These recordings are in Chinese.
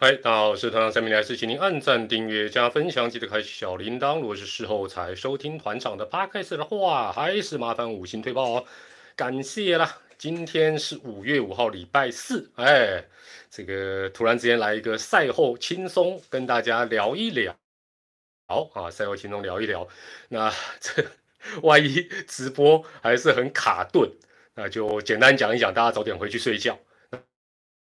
嗨，大家好，我是团长三明来是请您按赞、订阅、加分享，记得开启小铃铛。如果是事后才收听团长的 podcast 的话，还是麻烦五星推报哦，感谢啦。今天是五月五号，礼拜四，哎，这个突然之间来一个赛后轻松，跟大家聊一聊。好啊，赛后轻松聊一聊。那这万一直播还是很卡顿，那就简单讲一讲，大家早点回去睡觉。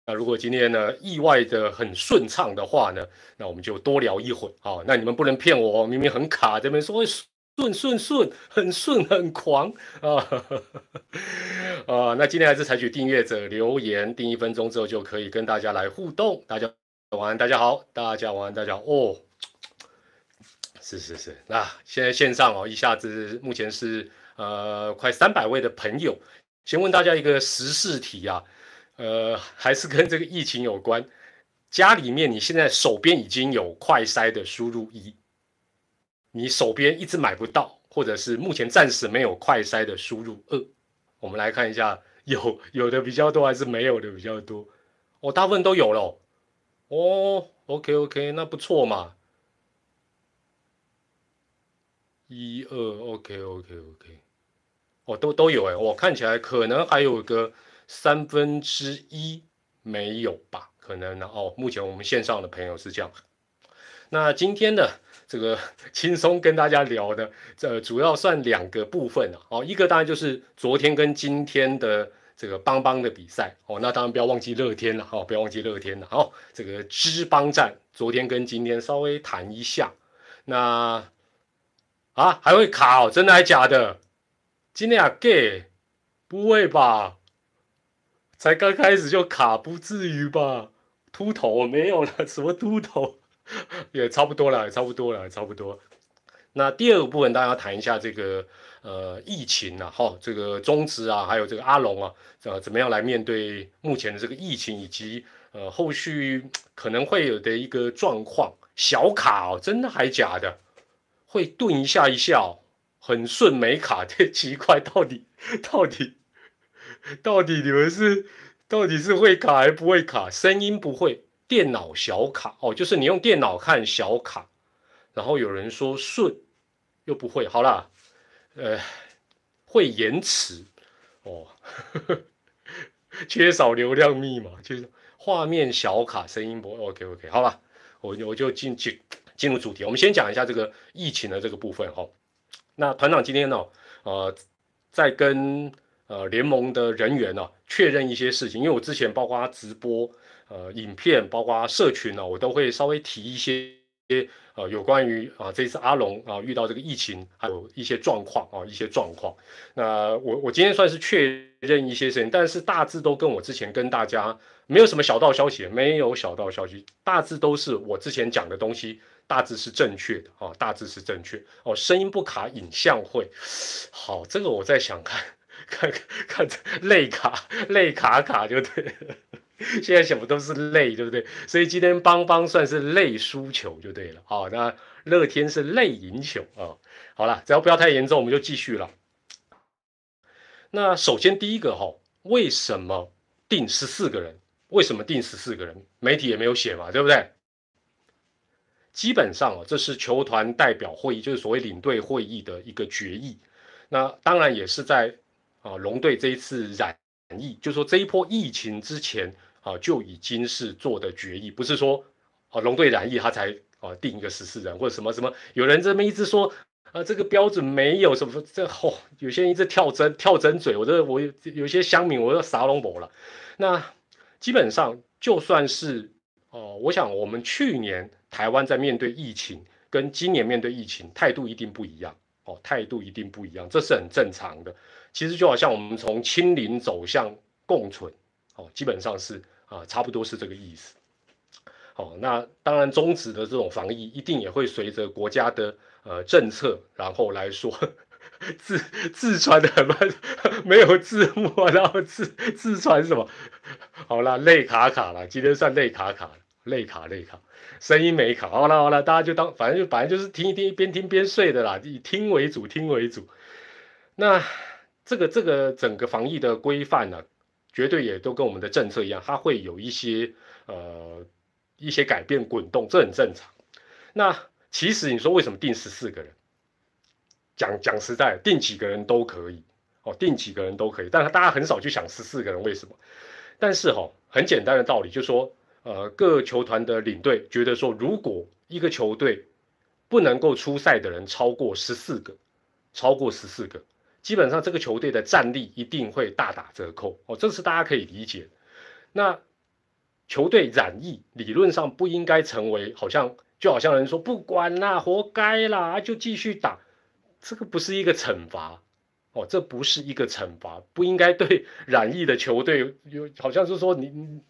那如果今天呢意外的很顺畅的话呢，那我们就多聊一会啊。那你们不能骗我，明明很卡，这边说顺顺顺，很顺很狂啊啊。那今天还是采取订阅者留言，订一分钟之后就可以跟大家来互动。大家晚安，大家好，大家晚安，大家哦。是是是，那现在线上哦，一下子目前是呃快三百位的朋友，先问大家一个时事题啊。呃，还是跟这个疫情有关。家里面你现在手边已经有快筛的输入一，你手边一直买不到，或者是目前暂时没有快筛的输入二。我们来看一下，有有的比较多还是没有的比较多？哦，大部分都有了。哦，OK OK，那不错嘛。一二，OK OK OK，哦，都都有哎，我看起来可能还有个。三分之一没有吧？可能呢。哦，目前我们线上的朋友是这样。那今天的这个 轻松跟大家聊的，这主要算两个部分啊。哦，一个当然就是昨天跟今天的这个邦邦的比赛。哦，那当然不要忘记乐天了。哦，不要忘记乐天了。好，这个知邦战昨天跟今天稍微谈一下。那啊，还会卡哦？真的还假的？今天啊，gay？不会吧？才刚开始就卡，不至于吧？秃头没有了，什么秃头 也差不多了，差不多了，差不多。那第二个部分，大家谈一下这个呃疫情啊，哈，这个中资啊，还有这个阿龙啊，呃，怎么样来面对目前的这个疫情，以及呃后续可能会有的一个状况。小卡哦，真的还假的？会顿一下一下哦，很顺没卡，这奇怪，到底到底？到底你们是到底是会卡还不会卡？声音不会，电脑小卡哦，就是你用电脑看小卡，然后有人说顺又不会，好啦，呃，会延迟哦，缺少流量密码，就是画面小卡，声音不 OK OK，好吧，我我就进进进入主题，我们先讲一下这个疫情的这个部分哈。那团长今天呢，呃，在跟。呃，联盟的人员呢，确认一些事情，因为我之前包括直播、呃，影片，包括社群呢，我都会稍微提一些，呃，有关于啊，这次阿龙啊遇到这个疫情，还有一些状况啊，一些状况。那我我今天算是确认一些事情，但是大致都跟我之前跟大家没有什么小道消息，没有小道消息，大致都是我之前讲的东西，大致是正确的啊，大致是正确哦，声音不卡，影像会好，这个我在想看。看看着累卡累卡卡就对，现在什么都是累，对不对？所以今天邦邦算是累输球就对了。好，那乐天是累赢球啊。好了，只要不要太严重，我们就继续了。那首先第一个哈，为什么定十四个人？为什么定十四个人？媒体也没有写嘛，对不对？基本上哦，这是球团代表会议，就是所谓领队会议的一个决议。那当然也是在。啊，龙队这一次染疫，就说这一波疫情之前啊就已经是做的决议，不是说啊龙队染疫他才啊定一个十四人或者什么什么，有人这么一直说啊这个标准没有什么这哦，有些人一直跳针跳针嘴，我这我有些乡民我都撒龙博了。那基本上就算是哦，我想我们去年台湾在面对疫情跟今年面对疫情态度一定不一样哦，态度一定不一样，这是很正常的。其实就好像我们从清零走向共存，哦，基本上是啊，差不多是这个意思。好，那当然终止的这种防疫一定也会随着国家的呃政策，然后来说自自传的很慢，没有字幕，然后自自传什么？好了，累卡卡了，今天算累卡卡，累卡累卡，声音没卡。好了好了，大家就当反正就反正就是听一听，边听边睡的啦，以听为主，听为主。那。这个这个整个防疫的规范呢，绝对也都跟我们的政策一样，它会有一些呃一些改变滚动，这很正常。那其实你说为什么定十四个人？讲讲实在，定几个人都可以哦，定几个人都可以，但是大家很少去想十四个人为什么？但是哈，很简单的道理就是说，呃，各球团的领队觉得说，如果一个球队不能够出赛的人超过十四个，超过十四个，基本上这个球队的战力一定会大打折扣。哦，这是大家可以理解。那球队染疫理论上不应该成为好像就好像人说不管啦，活该啦，就继续打，这个不是一个惩罚。哦，这不是一个惩罚，不应该对染疫的球队有好像是说你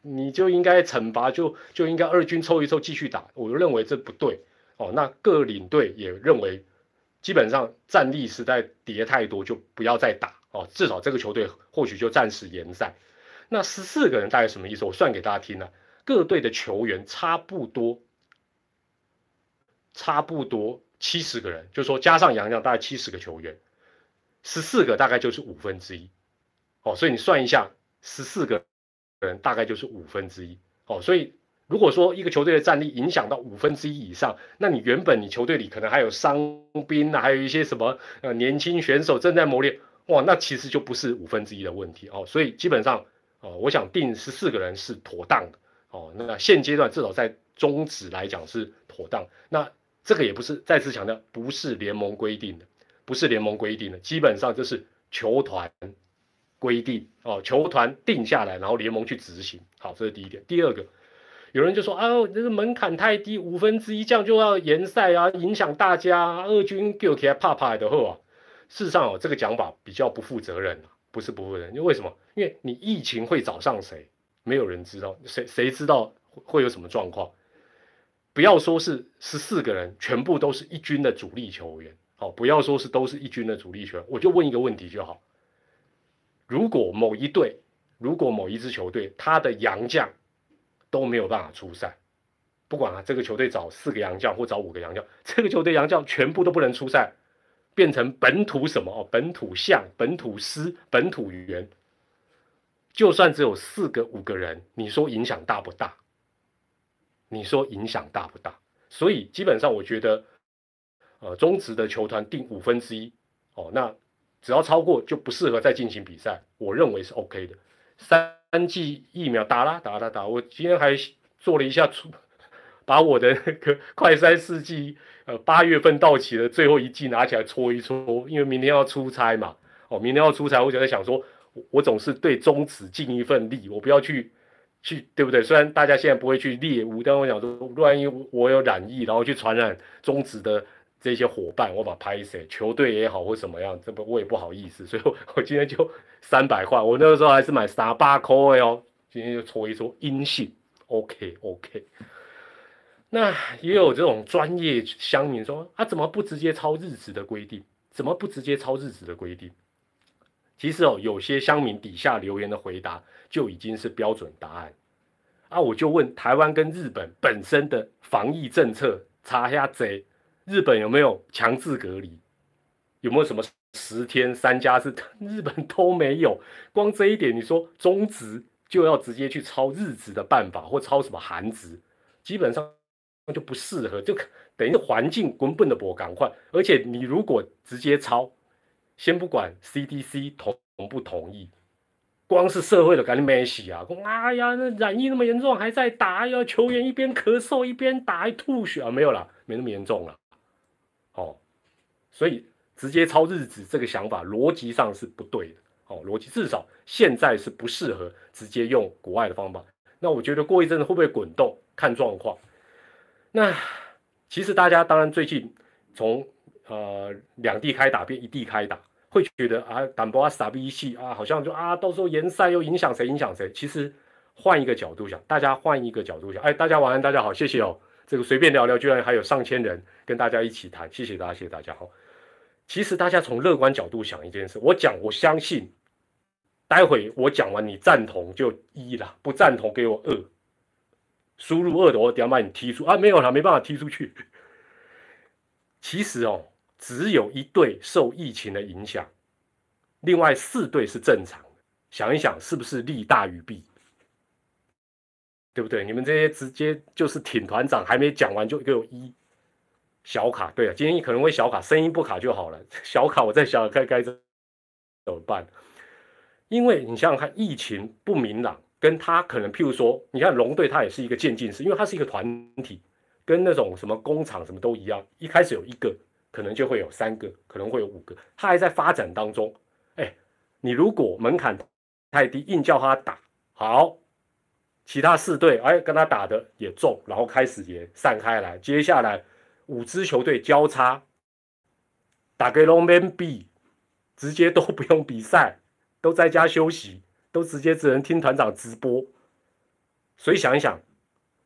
你就应该惩罚，就就应该二军抽一抽继续打，我认为这不对。哦，那各领队也认为，基本上战力实在跌太多，就不要再打哦。至少这个球队或许就暂时延赛。那十四个人大概什么意思？我算给大家听了，各队的球员差不多，差不多七十个人，就说加上杨将大概七十个球员，十四个大概就是五分之一。哦，所以你算一下，十四个人大概就是五分之一。哦，所以。如果说一个球队的战力影响到五分之一以上，那你原本你球队里可能还有伤兵啊，还有一些什么呃年轻选手正在磨练，哇，那其实就不是五分之一的问题哦。所以基本上哦，我想定十四个人是妥当的哦。那现阶段至少在中止来讲是妥当。那这个也不是再次强调，不是联盟规定的，不是联盟规定的，基本上就是球团规定哦，球团定下来，然后联盟去执行。好，这是第一点。第二个。有人就说啊，这个门槛太低，五分之一这样就要延赛啊，影响大家。二军给我起来怕怕的后啊，事实上哦，这个讲法比较不负责任不是不负责任，因为为什么？因为你疫情会找上谁，没有人知道，谁谁知道会有什么状况？不要说是十四个人全部都是一军的主力球员，好，不要说是都是一军的主力球员，我就问一个问题就好：如果某一队，如果某一支球队，他的洋将。都没有办法出赛，不管啊，这个球队找四个洋将或找五个洋将，这个球队洋将全部都不能出赛，变成本土什么哦，本土象、本土师、本土员，就算只有四个五个人，你说影响大不大？你说影响大不大？所以基本上我觉得，呃，中职的球团定五分之一哦，那只要超过就不适合再进行比赛，我认为是 OK 的。三。三剂疫苗打啦，打打打！我今天还做了一下出，把我的那个 快三四剂，呃，八月份到期的，最后一剂拿起来搓一搓，因为明天要出差嘛。哦，明天要出差，我就在想说，我总是对中止尽一份力，我不要去去，对不对？虽然大家现在不会去猎物，但我想说，万一我有染疫，然后去传染中止的。这些伙伴，我把拍谁球队也好或什么样，这不我也不好意思，所以我我今天就 三百块，我那个时候还是买三八块哦，今天就搓一搓阴性，OK OK。那也有这种专业乡民说啊，怎么不直接抄日子的规定？怎么不直接抄日子的规定？其实哦，有些乡民底下留言的回答就已经是标准答案啊，我就问台湾跟日本本身的防疫政策查一下贼。日本有没有强制隔离？有没有什么十天三加四？日本都没有。光这一点，你说中职就要直接去抄日职的办法，或抄什么韩职，基本上就不适合。就等于环境根本的不赶快。而且你如果直接抄，先不管 CDC 同不同意，光是社会的赶紧没洗啊！哎呀，那染疫那么严重，还在打呀！球员一边咳嗽一边打，还吐血啊！没有了，没那么严重了。所以直接抄日子这个想法逻辑上是不对的。哦，逻辑至少现在是不适合直接用国外的方法。那我觉得过一阵子会不会滚动，看状况。那其实大家当然最近从呃两地开打变一地开打，会觉得啊，胆波啊傻逼气啊，好像就啊到时候延赛又影响谁影响谁。其实换一个角度想，大家换一个角度想，哎，大家晚安，大家好，谢谢哦。这个随便聊聊，居然还有上千人跟大家一起谈，谢谢大家，谢谢大家好。其实大家从乐观角度想一件事，我讲我相信，待会我讲完你赞同就一了，不赞同给我二，输入二的我等下把你踢出啊，没有了，没办法踢出去。其实哦，只有一队受疫情的影响，另外四队是正常的，想一想是不是利大于弊？对不对？你们这些直接就是挺团长，还没讲完就给我一小卡。对啊，今天可能会小卡，声音不卡就好了。小卡，我在想该该怎么办？因为你想想看，疫情不明朗，跟他可能譬如说，你看龙队，他也是一个渐进式，因为他是一个团体，跟那种什么工厂什么都一样，一开始有一个，可能就会有三个，可能会有五个，他还在发展当中。哎，你如果门槛太低，硬叫他打好。其他四队哎，跟他打的也中，然后开始也散开来。接下来五支球队交叉打给龙门 B，直接都不用比赛，都在家休息，都直接只能听团长直播。所以想一想，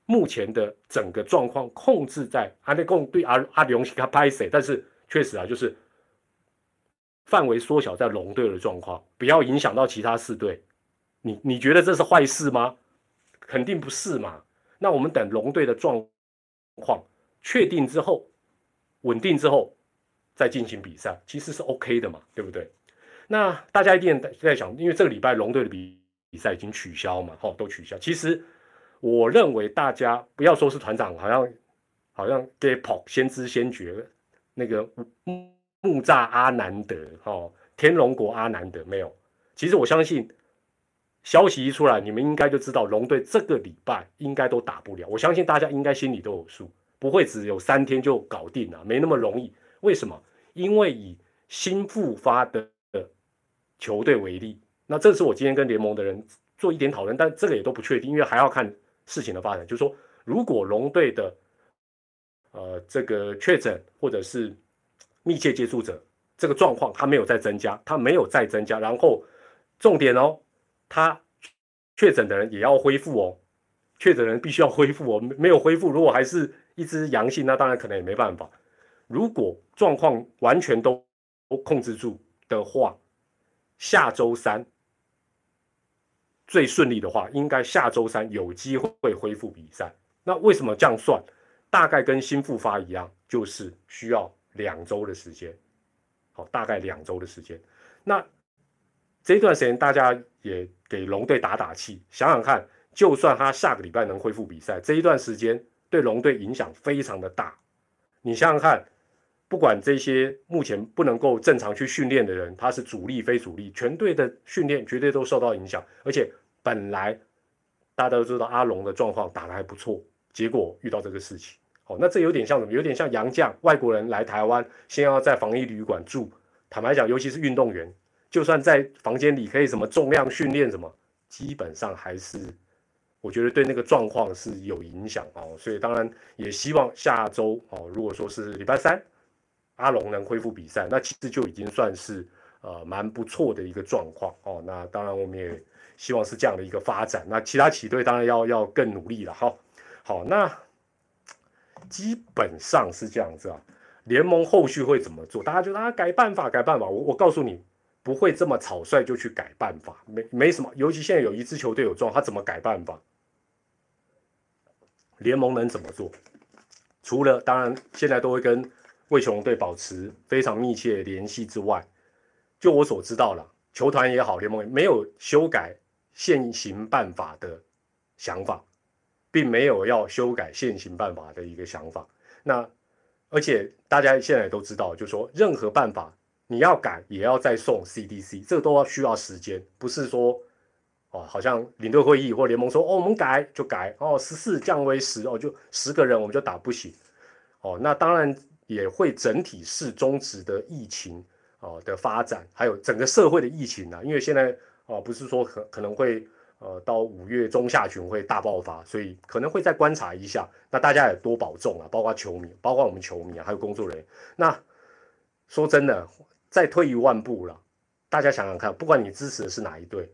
目前的整个状况控制在阿内贡对阿阿龙西卡拍谁，但是确实啊，就是范围缩小在龙队的状况，不要影响到其他四队。你你觉得这是坏事吗？肯定不是嘛？那我们等龙队的状况确定之后，稳定之后再进行比赛，其实是 OK 的嘛，对不对？那大家一定在想，因为这个礼拜龙队的比比赛已经取消嘛，哈，都取消。其实我认为大家不要说是团长，好像好像 g a p o 先知先觉，那个木木栅阿南德，哈，天龙国阿南德没有。其实我相信。消息一出来，你们应该就知道龙队这个礼拜应该都打不了。我相信大家应该心里都有数，不会只有三天就搞定了，没那么容易。为什么？因为以新复发的球队为例，那这是我今天跟联盟的人做一点讨论，但这个也都不确定，因为还要看事情的发展。就是说，如果龙队的呃这个确诊或者是密切接触者这个状况，他没有再增加，他没有再增加，然后重点哦。他确诊的人也要恢复哦，确诊人必须要恢复哦，没有恢复，如果还是一只阳性，那当然可能也没办法。如果状况完全都控制住的话，下周三最顺利的话，应该下周三有机会恢复比赛。那为什么这样算？大概跟新复发一样，就是需要两周的时间。好，大概两周的时间。那这段时间大家也给龙队打打气，想想看，就算他下个礼拜能恢复比赛，这一段时间对龙队影响非常的大。你想想看，不管这些目前不能够正常去训练的人，他是主力非主力，全队的训练绝对都受到影响。而且本来大家都知道阿龙的状况打得还不错，结果遇到这个事情，哦，那这有点像什么？有点像洋将外国人来台湾，先要在防疫旅馆住。坦白讲，尤其是运动员。就算在房间里可以什么重量训练什么，基本上还是我觉得对那个状况是有影响哦。所以当然也希望下周哦，如果说是礼拜三阿龙能恢复比赛，那其实就已经算是呃蛮不错的一个状况哦。那当然我们也希望是这样的一个发展。那其他企队当然要要更努力了哈。好，那基本上是这样子啊。联盟后续会怎么做？大家就啊改办法改办法。我我告诉你。不会这么草率就去改办法，没没什么。尤其现在有一支球队有状，他怎么改办法？联盟能怎么做？除了当然现在都会跟魏雄队保持非常密切联系之外，就我所知道了，球团也好，联盟也没有修改现行办法的想法，并没有要修改现行办法的一个想法。那而且大家现在都知道，就是说任何办法。你要改也要再送 CDC，这个都要需要时间，不是说哦，好像领队会议或联盟说哦，我们改就改哦，十四降为十哦，就十个人我们就打不行哦，那当然也会整体是终止的疫情哦的发展，还有整个社会的疫情啊，因为现在哦不是说可可能会呃到五月中下旬会大爆发，所以可能会再观察一下，那大家也多保重啊，包括球迷，包括我们球迷啊，还有工作人员。那说真的。再退一万步了，大家想想看，不管你支持的是哪一队，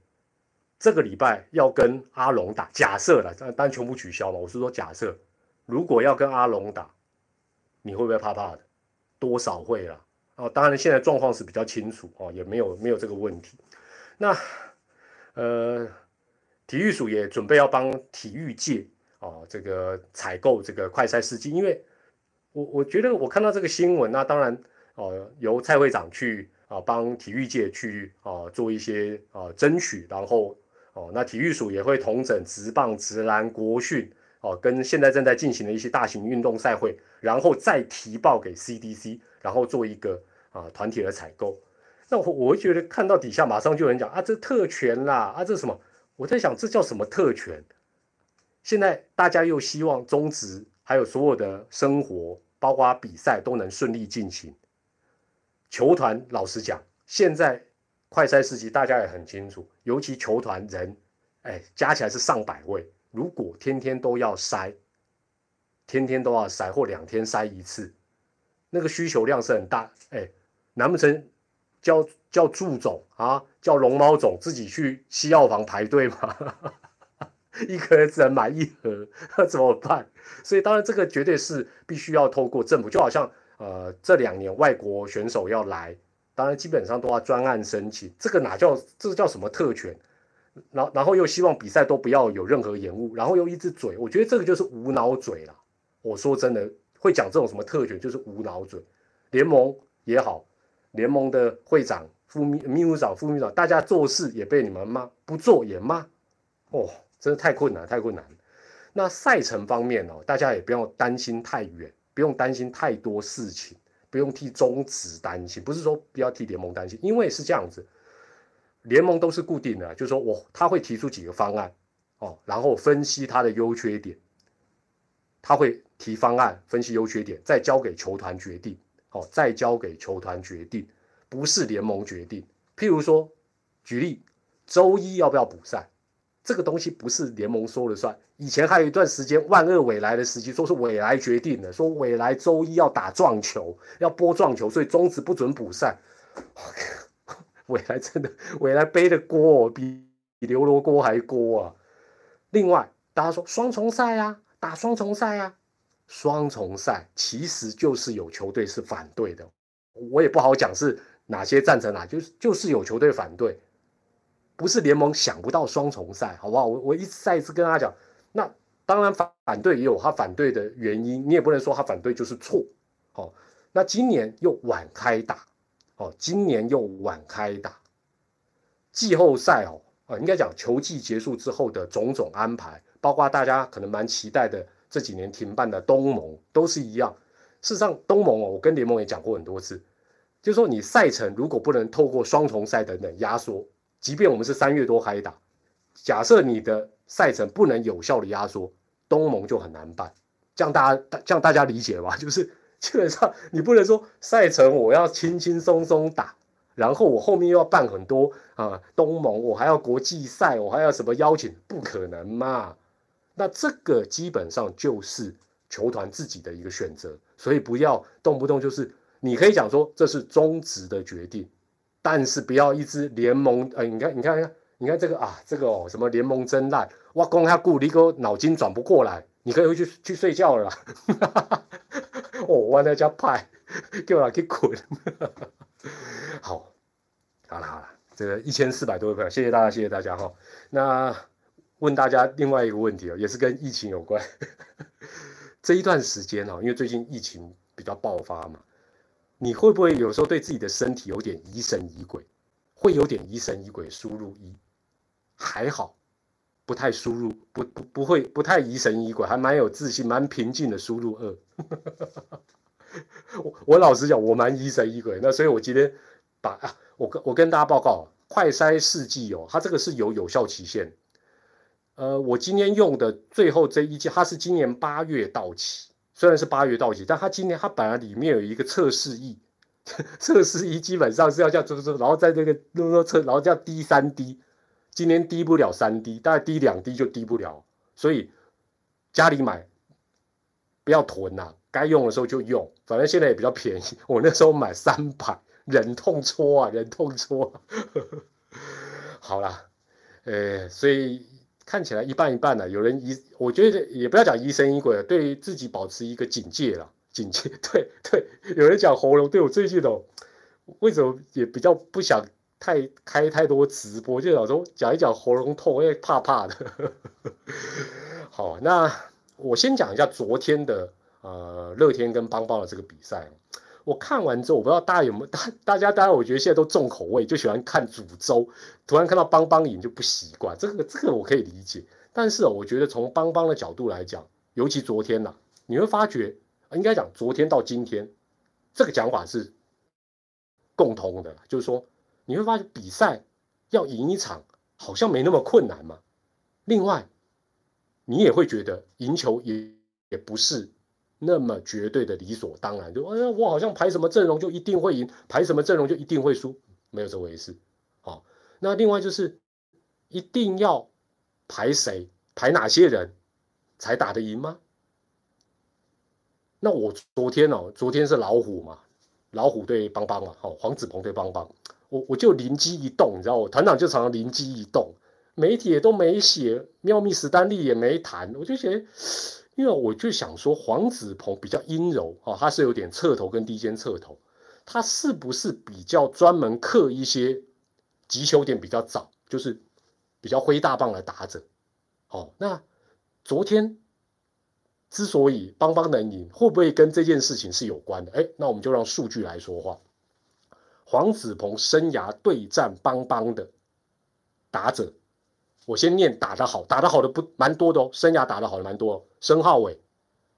这个礼拜要跟阿龙打，假设了，但但全部取消嘛。我是说假设，如果要跟阿龙打，你会不会怕怕的？多少会啦。哦，当然现在状况是比较清楚哦，也没有没有这个问题。那呃，体育署也准备要帮体育界哦，这个采购这个快筛试剂，因为我我觉得我看到这个新闻，那当然。哦，由蔡会长去啊，帮体育界去啊做一些啊争取，然后哦，那体育署也会同整职棒、直篮、国训哦，跟现在正在进行的一些大型运动赛会，然后再提报给 CDC，然后做一个啊团体的采购。那我我会觉得看到底下马上就有人讲啊，这特权啦，啊这什么？我在想这叫什么特权？现在大家又希望中职还有所有的生活，包括比赛都能顺利进行。球团老实讲，现在快筛时期大家也很清楚，尤其球团人，哎，加起来是上百位，如果天天都要筛，天天都要筛或两天筛一次，那个需求量是很大。哎，难不成叫叫祝总啊，叫龙猫总自己去西药房排队吗？一个人只能买一盒，那 怎么办？所以当然这个绝对是必须要透过政府，就好像呃这两年外国选手要来，当然基本上都要专案申请，这个哪叫这个叫什么特权？然然后又希望比赛都不要有任何延误，然后又一直嘴，我觉得这个就是无脑嘴了。我说真的，会讲这种什么特权就是无脑嘴。联盟也好，联盟的会长、副秘秘书长、副秘书长，大家做事也被你们骂，不做也骂，哦。真的太困难，太困难。那赛程方面哦，大家也不用担心太远，不用担心太多事情，不用替中职担心。不是说不要替联盟担心，因为是这样子，联盟都是固定的，就是说我他会提出几个方案哦，然后分析他的优缺点，他会提方案分析优缺点，再交给球团决定，哦，再交给球团决定，不是联盟决定。譬如说，举例，周一要不要补赛？这个东西不是联盟说了算。以前还有一段时间，万恶未来的时期，说是未来决定的，说未来周一要打撞球，要播撞球，所以中止不准补赛。我靠未来真的，未来背的锅哦比比刘罗锅还锅啊！另外，大家说双重赛啊，打双重赛啊，双重赛其实就是有球队是反对的，我也不好讲是哪些赞成哪，就是就是有球队反对。不是联盟想不到双重赛，好不好？我我一再一次跟他讲，那当然反反对也有他反对的原因，你也不能说他反对就是错。好，那今年又晚开打，哦，今年又晚开打，季后赛哦，啊，应该讲球季结束之后的种种安排，包括大家可能蛮期待的这几年停办的东盟，都是一样。事实上，东盟哦，我跟联盟也讲过很多次，就是说你赛程如果不能透过双重赛等等压缩。即便我们是三月多开打，假设你的赛程不能有效的压缩，东盟就很难办。这样大家这样大家理解吧？就是基本上你不能说赛程我要轻轻松松打，然后我后面又要办很多啊东盟，我还要国际赛，我还要什么邀请，不可能嘛？那这个基本上就是球团自己的一个选择，所以不要动不动就是你可以讲说这是中职的决定。但是不要一直联盟，呃，你看，你看，你看这个啊，这个哦，什么联盟真烂，哇，公他顾你个脑筋转不过来，你可以回去去睡觉了。哦，我那家派，叫我去滚。好，好了好了，这个一千四百多位朋友，谢谢大家，谢谢大家哈。那问大家另外一个问题哦，也是跟疫情有关。这一段时间哦，因为最近疫情比较爆发嘛。你会不会有时候对自己的身体有点疑神疑鬼？会有点疑神疑鬼，输入一还好，不太输入不不不会不太疑神疑鬼，还蛮有自信，蛮平静的。输入二，我我老实讲，我蛮疑神疑鬼。那所以我今天把啊，我跟我跟大家报告，快筛试剂哦，它这个是有有效期限。呃，我今天用的最后这一剂，它是今年八月到期。虽然是八月到期，但他今年他本来里面有一个测试液，测试液基本上是要叫这这，然后在这个那个测，然后叫滴三滴，今年滴不了三滴，大概滴两滴就滴不了，所以家里买不要囤呐，该用的时候就用，反正现在也比较便宜，我那时候买三百，忍痛搓啊，忍痛搓，好啦，呃，所以。看起来一半一半的，有人疑，我觉得也不要讲疑神疑鬼了，对自己保持一个警戒了，警戒。对对，有人讲喉咙，对我最近哦，为什么也比较不想太开太多直播，就老说讲一讲喉咙痛，因为怕怕的。好，那我先讲一下昨天的呃乐天跟邦邦的这个比赛。我看完之后，我不知道大家有没有大大家，当然我觉得现在都重口味，就喜欢看主周，突然看到邦邦赢就不习惯，这个这个我可以理解。但是，我觉得从邦邦的角度来讲，尤其昨天呐，你会发觉，应该讲昨天到今天，这个讲法是共通的，就是说你会发现比赛要赢一场好像没那么困难嘛。另外，你也会觉得赢球也也不是。那么绝对的理所当然，就哎呀，我好像排什么阵容就一定会赢，排什么阵容就一定会输，没有这回事。好，那另外就是一定要排谁，排哪些人才打得赢吗？那我昨天哦，昨天是老虎嘛，老虎对邦邦嘛，好，黄子鹏对邦邦，我我就灵机一动，你知道，我团长就常常灵机一动，媒体也都没写，妙密史丹利也没谈，我就觉得。因为我就想说，黄子鹏比较阴柔啊，他是有点侧头跟低肩侧头，他是不是比较专门克一些击球点比较早，就是比较挥大棒的打者？哦，那昨天之所以邦邦能赢，会不会跟这件事情是有关的？哎，那我们就让数据来说话。黄子鹏生涯对战邦邦的打者。我先念打得好，打得好的不蛮多的哦，生涯打得好的蛮多。申浩伟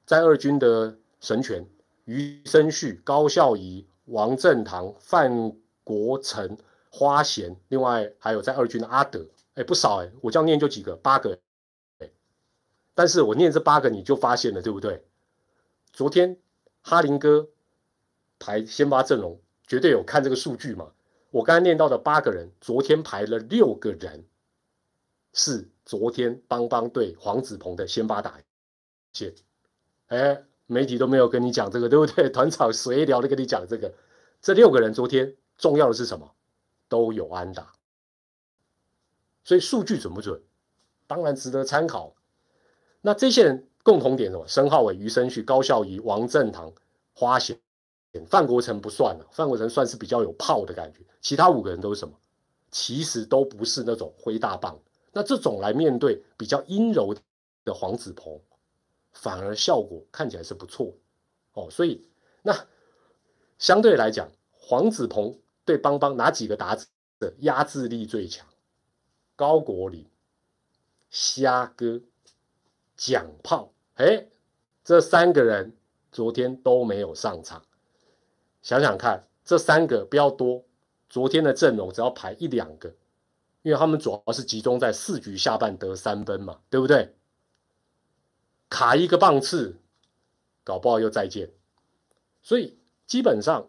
在二军的神拳，余生旭、高孝仪、王正堂、范国成、花贤，另外还有在二军的阿德，哎不少哎，我这样念就几个，八个哎。但是我念这八个你就发现了对不对？昨天哈林哥排先发阵容，绝对有看这个数据嘛？我刚才念到的八个人，昨天排了六个人。是昨天邦邦对黄子鹏的先发打线，哎，媒体都没有跟你讲这个，对不对？团长随聊的跟你讲这个，这六个人昨天重要的是什么？都有安打，所以数据准不准？当然值得参考。那这些人共同点什么？申浩伟、余生旭、高孝仪、王正堂、花贤、范国成不算了，范国成算是比较有炮的感觉。其他五个人都是什么？其实都不是那种挥大棒。那这种来面对比较阴柔的黄子鹏，反而效果看起来是不错哦。所以那相对来讲，黄子鹏对邦邦哪几个打者的压制力最强？高国林、虾哥、蒋炮，哎，这三个人昨天都没有上场。想想看，这三个不要多，昨天的阵容只要排一两个。因为他们主要是集中在四局下半得三分嘛，对不对？卡一个棒次，搞不好又再见。所以基本上，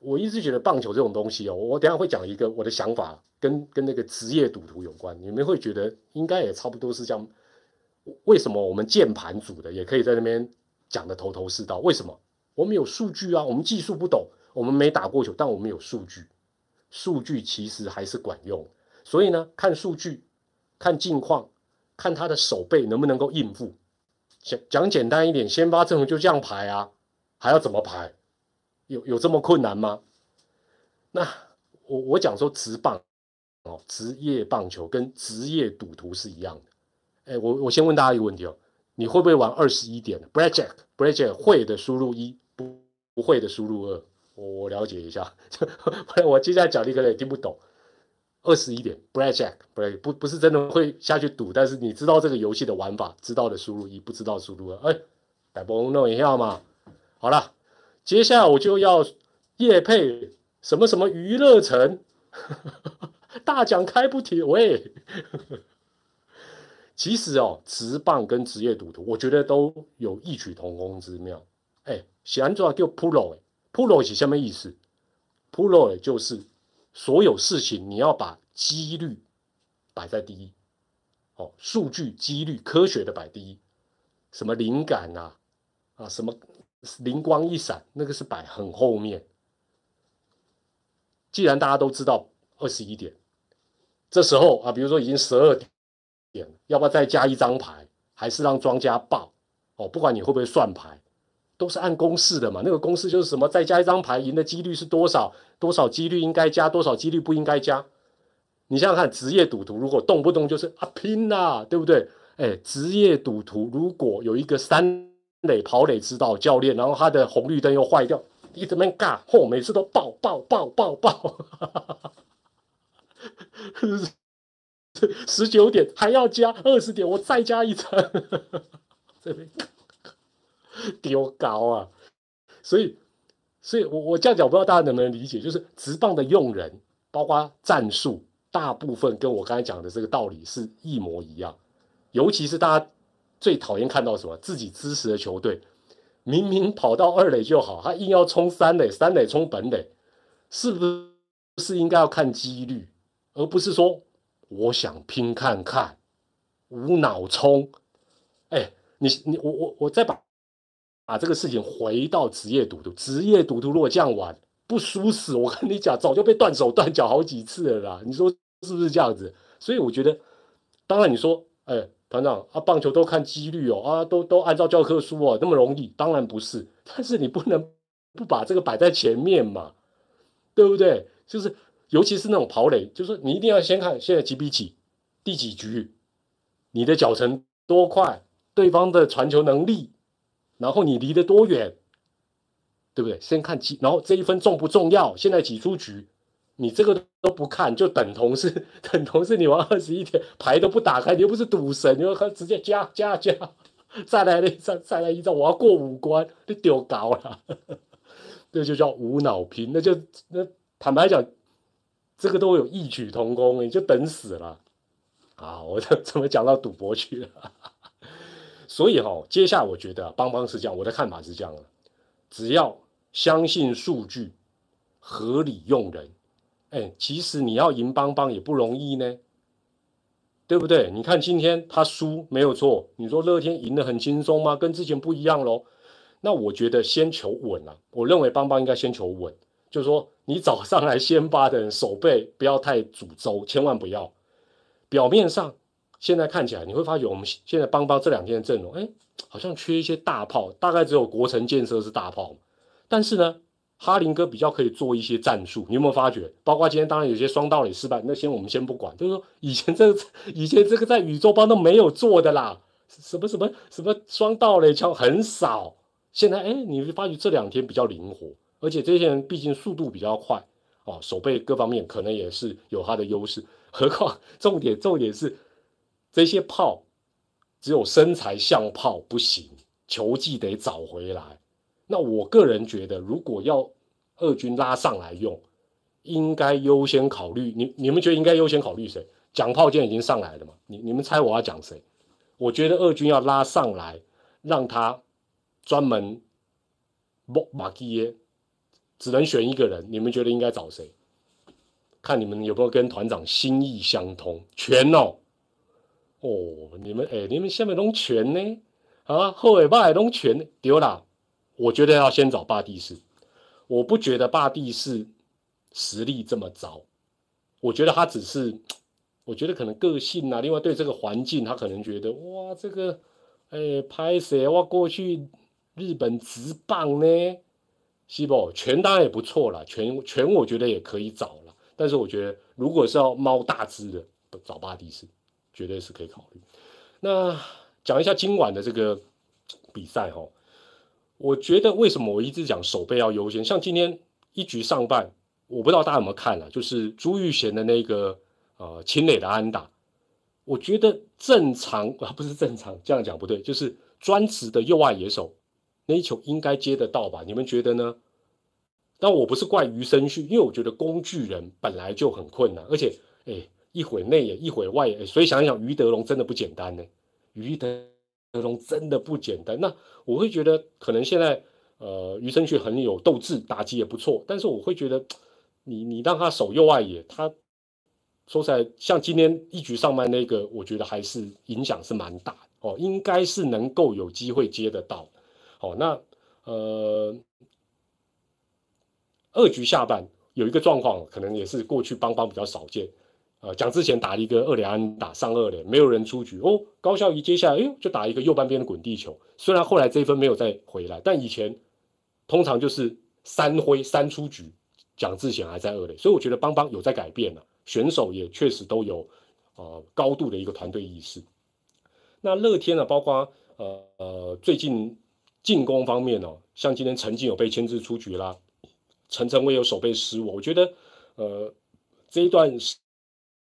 我一直觉得棒球这种东西哦，我等下会讲一个我的想法，跟跟那个职业赌徒有关。你们会觉得应该也差不多是这样。为什么我们键盘组的也可以在那边讲的头头是道？为什么？我们有数据啊，我们技术不懂，我们没打过球，但我们有数据，数据其实还是管用。所以呢，看数据，看近况，看他的手背能不能够应付。讲讲简单一点，先发阵容就这样排啊，还要怎么排？有有这么困难吗？那我我讲说职棒哦，职业棒球跟职业赌徒是一样的。哎，我我先问大家一个问题哦，你会不会玩二十一点？Blackjack，Blackjack 会的输入一，不不会的输入二。我我了解一下，不然我接下来讲你可能也听不懂。二十一点，Blackjack，不不不是真的会下去赌，但是你知道这个游戏的玩法，知道的输入一，不知道输入二，哎，来帮弄一下嘛。好了，接下来我就要夜配什么什么娱乐城，大奖开不停喂。其实哦，直棒跟职业赌徒，我觉得都有异曲同工之妙。哎，喜欢做叫 pro？pro 是什么意思？Pro 就是。所有事情你要把几率摆在第一，哦，数据、几率、科学的摆第一，什么灵感啊，啊，什么灵光一闪，那个是摆很后面。既然大家都知道二十一点，这时候啊，比如说已经十二点，要不要再加一张牌，还是让庄家报？哦，不管你会不会算牌。都是按公式的嘛，那个公式就是什么，再加一张牌，赢的几率是多少？多少几率应该加，多少几率不应该加？你想想看，职业赌徒如果动不动就是啊拼呐，对不对？哎，职业赌徒如果有一个三垒跑垒指导教练，然后他的红绿灯又坏掉，一直没尬，嚯，每次都爆爆爆爆爆，十九点还要加二十点，我再加一层，这 边 丢高啊！所以，所以我我这样讲，不知道大家能不能理解，就是直棒的用人，包括战术，大部分跟我刚才讲的这个道理是一模一样。尤其是大家最讨厌看到什么，自己支持的球队明明跑到二垒就好，他硬要冲三垒，三垒冲本垒，是不是应该要看几率，而不是说我想拼看看，无脑冲？哎，你你我我我再把。把这个事情回到职业赌徒，职业赌徒如果这样玩不输死，我跟你讲，早就被断手断脚好几次了啦。你说是不是这样子？所以我觉得，当然你说，哎，团长啊，棒球都看几率哦，啊，都都按照教科书哦，那么容易？当然不是，但是你不能不把这个摆在前面嘛，对不对？就是尤其是那种跑垒，就是你一定要先看现在几比几，第几局，你的脚程多快，对方的传球能力。然后你离得多远，对不对？先看几，然后这一分重不重要？现在几出局，你这个都不看，就等同是 等同是你玩二十一天牌都不打开，你又不是赌神，你要看直接加加加，再来一张再来一张，我要过五关，你丢高了，这就叫无脑拼，那就那坦白讲，这个都有异曲同工，你就等死了啊！我怎么讲到赌博去了？所以哈，接下来我觉得邦邦是这样，我的看法是这样的：只要相信数据，合理用人，哎，其实你要赢邦邦也不容易呢，对不对？你看今天他输没有错，你说乐天赢得很轻松吗？跟之前不一样喽。那我觉得先求稳啊，我认为邦邦应该先求稳，就是说你早上来先发的人手背不要太诅咒，千万不要表面上。现在看起来，你会发觉我们现在邦邦这两天的阵容，哎，好像缺一些大炮，大概只有国城建设是大炮。但是呢，哈林哥比较可以做一些战术，你有没有发觉？包括今天当然有些双道垒失败，那先我们先不管，就是说以前这个 以前这个在宇宙邦都没有做的啦，什么什么什么双道垒枪很少。现在哎，你会发觉这两天比较灵活，而且这些人毕竟速度比较快哦，手背各方面可能也是有他的优势。何况重点重点是。这些炮只有身材像炮不行，球技得找回来。那我个人觉得，如果要二军拉上来用，应该优先考虑你。你们觉得应该优先考虑谁？蒋炮剑已经上来了嘛？你你们猜我要讲谁？我觉得二军要拉上来，让他专门莫马基耶，只能选一个人。你们觉得应该找谁？看你们有没有跟团长心意相通，全哦。哦，你们哎，你们下面弄全呢？啊，后尾巴也弄全丢了。我觉得要先找巴蒂斯，我不觉得巴蒂斯实力这么糟。我觉得他只是，我觉得可能个性啊，另外对这个环境，他可能觉得哇，这个哎拍谁哇过去日本直棒呢？西宝全当然也不错了，全全我觉得也可以找了。但是我觉得如果是要猫大只的，找巴蒂斯。绝对是可以考虑。那讲一下今晚的这个比赛哈，我觉得为什么我一直讲守备要优先？像今天一局上半，我不知道大家有没有看啊，就是朱玉贤的那个呃秦磊的安打，我觉得正常 啊，不是正常，这样讲不对，就是专职的右外野手那一球应该接得到吧？你们觉得呢？但我不是怪余生旭，因为我觉得工具人本来就很困难，而且哎。一会内野，一会外野，所以想一想，于德龙真的不简单呢。于德龙真的不简单。那我会觉得，可能现在呃，余生旭很有斗志，打击也不错。但是我会觉得，你你让他守右外野，他说起来，像今天一局上半那个，我觉得还是影响是蛮大哦，应该是能够有机会接得到。好，那呃，二局下半有一个状况，可能也是过去邦邦比较少见。呃，蒋志贤打了一个二连安打上二连，没有人出局哦。高孝仪接下来，哎呦，就打一个右半边的滚地球。虽然后来这一分没有再回来，但以前通常就是三挥三出局，蒋志贤还在二垒，所以我觉得邦邦有在改变了，选手也确实都有呃高度的一个团队意识。那乐天呢，包括呃呃最近进攻方面哦，像今天陈静有被牵制出局啦，陈晨威有守备失误，我觉得呃这一段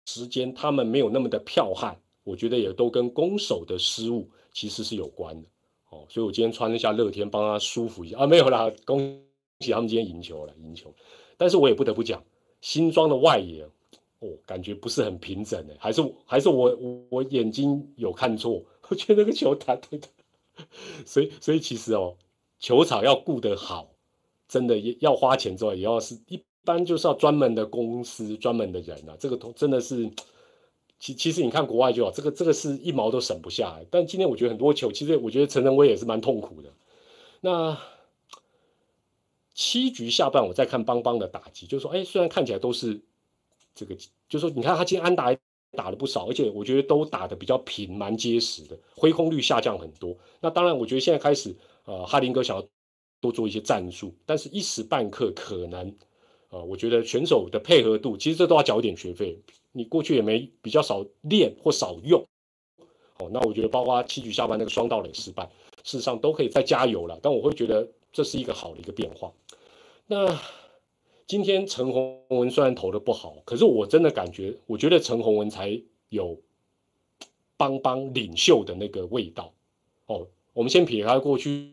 时间他们没有那么的剽悍，我觉得也都跟攻守的失误其实是有关的哦。所以我今天穿了一下乐天，帮他舒服一下啊，没有啦，恭喜他们今天赢球了，赢球。但是我也不得不讲，新装的外野哦，感觉不是很平整的，还是还是我我眼睛有看错，我觉得那个球打对的。所以，所以其实哦，球场要顾得好，真的要花钱之外，也要是一般就是要专门的公司、专门的人啊。这个真的是，其其实你看国外就好，这个这个是一毛都省不下来。但今天我觉得很多球，其实我觉得陈仁威也是蛮痛苦的。那七局下半，我再看邦邦的打击，就是说，哎，虽然看起来都是这个，就是说，你看他今天安打。打了不少，而且我觉得都打得比较平，蛮结实的，挥空率下降很多。那当然，我觉得现在开始，呃，哈林哥想要多做一些战术，但是一时半刻可能，呃，我觉得选手的配合度，其实这都要缴一点学费。你过去也没比较少练或少用，哦，那我觉得包括七局下半那个双道垒失败，事实上都可以再加油了。但我会觉得这是一个好的一个变化。那。今天陈宏文虽然投的不好，可是我真的感觉，我觉得陈宏文才有邦邦领袖的那个味道。哦，我们先撇开过去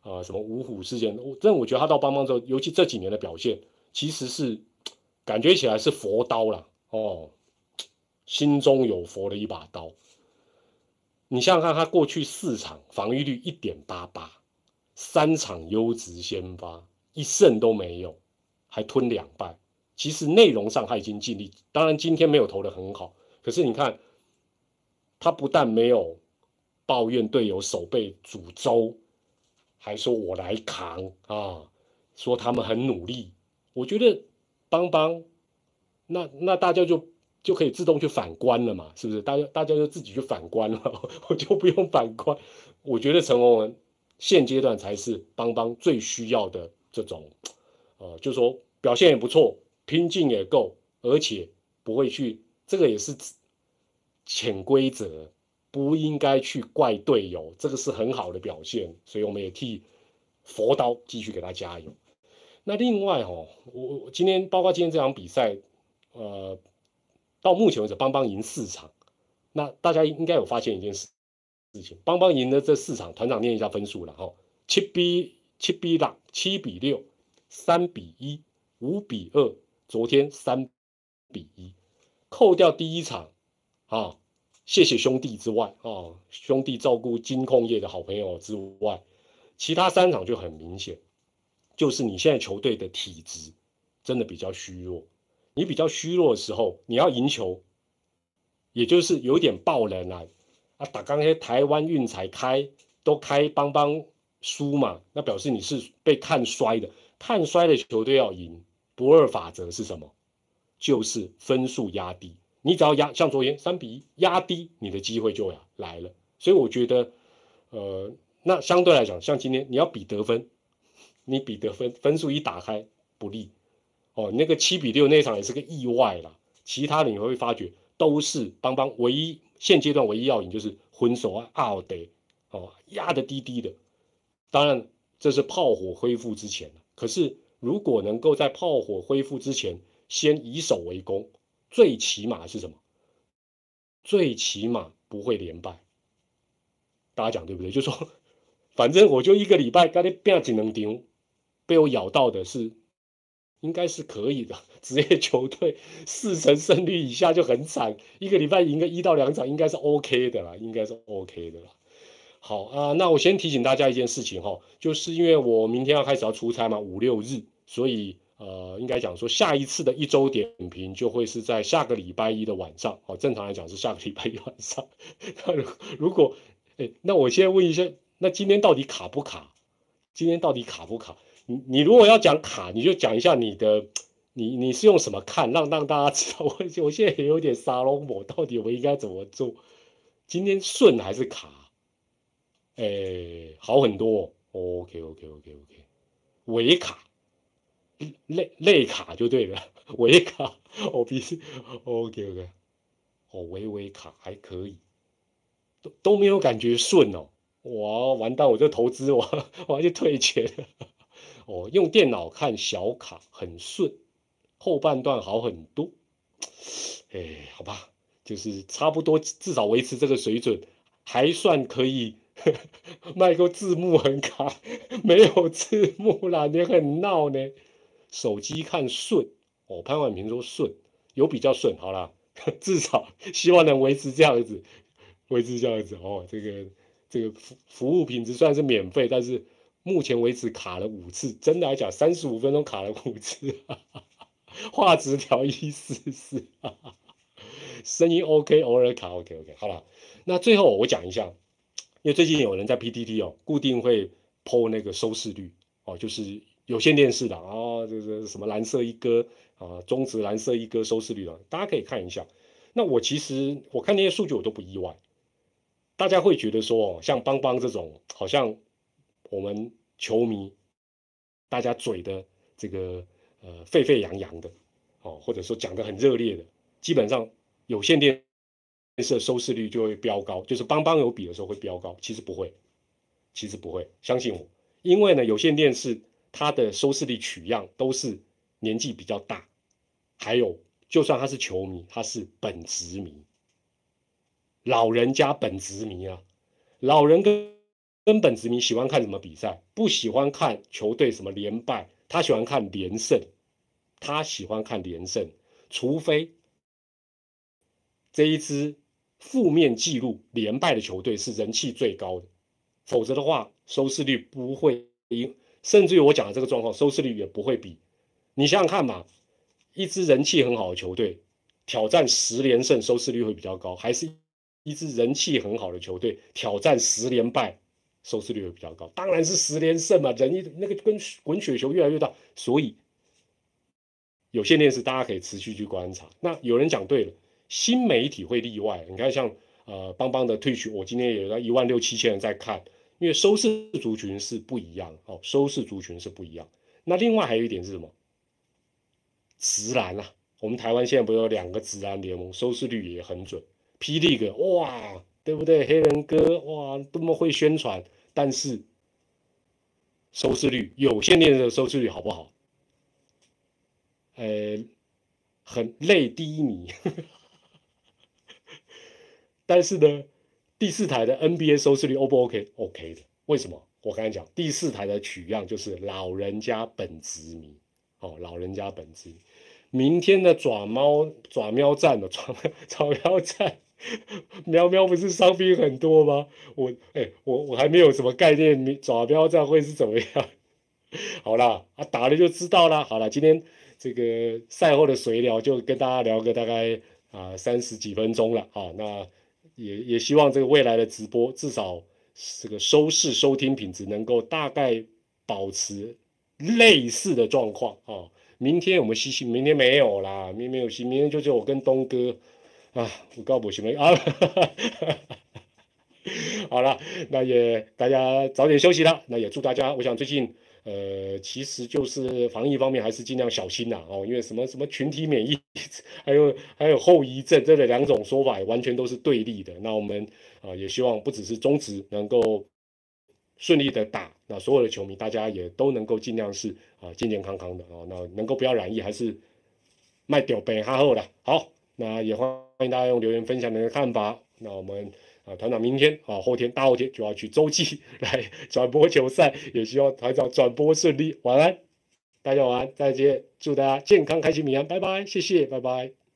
啊什么五虎事件，我真的我觉得他到邦邦之后，尤其这几年的表现，其实是感觉起来是佛刀了哦，心中有佛的一把刀。你想想看，他过去四场防御率一点八八，三场优质先发，一胜都没有。还吞两败，其实内容上他已经尽力。当然今天没有投的很好，可是你看，他不但没有抱怨队友手背诅咒，还说我来扛啊，说他们很努力。我觉得邦邦，那那大家就就可以自动去反观了嘛，是不是？大家大家就自己去反观了，我就不用反观。我觉得陈宏文现阶段才是邦邦最需要的这种。呃，就说表现也不错，拼劲也够，而且不会去，这个也是潜规则，不应该去怪队友，这个是很好的表现，所以我们也替佛刀继续给他加油。那另外哦，我我今天包括今天这场比赛，呃，到目前为止邦邦赢四场，那大家应该有发现一件事事情，邦邦赢的这四场，团长念一下分数了哈，七比七比六，七比六。三比一，五比二，昨天三比一，扣掉第一场，啊，谢谢兄弟之外，啊，兄弟照顾金控业的好朋友之外，其他三场就很明显，就是你现在球队的体质真的比较虚弱，你比较虚弱的时候，你要赢球，也就是有点爆冷啊，啊，打刚才台湾运彩开都开帮帮输嘛，那表示你是被看衰的。看衰的球队要赢，不二法则是什么？就是分数压低。你只要压，像昨天三比一压低，你的机会就来了。所以我觉得，呃，那相对来讲，像今天你要比得分，你比得分分数一打开不利哦。那个七比六那场也是个意外啦。其他的你会发觉都是邦邦唯一现阶段唯一要赢就是分手啊奥德哦压的低低的。当然这是炮火恢复之前可是，如果能够在炮火恢复之前先以守为攻，最起码是什么？最起码不会连败。大家讲对不对？就说，反正我就一个礼拜，刚才变几能丢，被我咬到的是，应该是可以的。职业球队四成胜率以下就很惨，一个礼拜赢个一到两场，应该是 OK 的啦，应该是 OK 的啦。好啊，那我先提醒大家一件事情哈，就是因为我明天要开始要出差嘛，五六日，所以呃，应该讲说下一次的一周点评就会是在下个礼拜一的晚上，哦，正常来讲是下个礼拜一晚上。那如果，哎，那我先问一下，那今天到底卡不卡？今天到底卡不卡？你你如果要讲卡，你就讲一下你的，你你是用什么看，让让大家知道。我我现在也有点沙龙我到底我应该怎么做？今天顺还是卡？诶，好很多，OK OK OK OK，尾卡，类类卡就对了，尾卡，我必须 OK OK，哦，微微卡还可以，都都没有感觉顺哦，哇，完蛋，我这投资我 我要去退钱。哦，用电脑看小卡很顺，后半段好很多。哎，好吧，就是差不多，至少维持这个水准，还算可以。卖个字幕很卡，没有字幕啦，你很闹呢。手机看顺，哦，潘婉平说顺，有比较顺，好啦，至少希望能维持这样子，维持这样子哦。这个这个服服务品质虽然是免费，但是目前为止卡了五次，真的来讲三十五分钟卡了五次，画质调一四四，声音 OK，偶尔卡 OK OK，好了，那最后我讲一下。因为最近有人在 PTT 哦，固定会 PO 那个收视率哦，就是有线电视的啊，这是什么蓝色一哥啊，中职蓝色一哥收视率的，大家可以看一下。那我其实我看那些数据我都不意外，大家会觉得说，像邦邦这种，好像我们球迷大家嘴的这个呃沸沸扬扬的哦，或者说讲的很热烈的，基本上有线电。电视收视率就会飙高，就是邦邦有比的时候会飙高，其实不会，其实不会，相信我，因为呢，有线电视它的收视率取样都是年纪比较大，还有就算他是球迷，他是本职迷，老人家本职迷啊，老人跟根本职迷喜欢看什么比赛？不喜欢看球队什么连败，他喜欢看连胜，他喜欢看连胜，除非这一支。负面记录连败的球队是人气最高的，否则的话收视率不会赢，甚至于我讲的这个状况，收视率也不会比。你想想看嘛，一支人气很好的球队挑战十连胜，收视率会比较高，还是一支人气很好的球队挑战十连败，收视率会比较高？当然是十连胜嘛，人一那个跟滚雪球越来越大，所以有线电视大家可以持续去观察。那有人讲对了。新媒体会例外，你看像呃邦邦的退去，我今天也有一万六七千人在看，因为收视族群是不一样哦，收视族群是不一样。那另外还有一点是什么？直男啊，我们台湾现在不有两个直男联盟，收视率也很准。霹雳哥哇，对不对？黑人哥哇，多么会宣传，但是收视率有线电视的收视率好不好？呃，很累低迷。但是呢，第四台的 NBA 收视率 O 不 OK？OK 的，为什么？我刚才讲第四台的取样就是老人家本职迷，哦，老人家本职。明天的爪猫爪喵站的爪爪喵站，喵喵不是伤兵很多吗？我哎，我我还没有什么概念，爪喵站会是怎么样？好啦，啊打了就知道了。好了，今天这个赛后的随聊就跟大家聊个大概啊三十几分钟了啊，那。也也希望这个未来的直播至少这个收视收听品质能够大概保持类似的状况啊。明天我们西西，明天没有啦，明天没有西，明天就是我跟东哥啊，我告不行了啊。好了，那也大家早点休息了。那也祝大家，我想最近。呃，其实就是防疫方面还是尽量小心呐，哦，因为什么什么群体免疫，还有还有后遗症，这两种说法完全都是对立的。那我们啊也希望不只是中职能够顺利的打，那所有的球迷大家也都能够尽量是啊健健康康的哦，那能够不要染疫还是卖掉本哈后的。好，那也欢迎大家用留言分享你的看法。那我们。啊，团长明天啊，后天大后天就要去洲际 来转播球赛，也希望团长转播顺利。晚安，大家晚安，再见，祝大家健康、开心、平安，拜拜，谢谢，拜拜。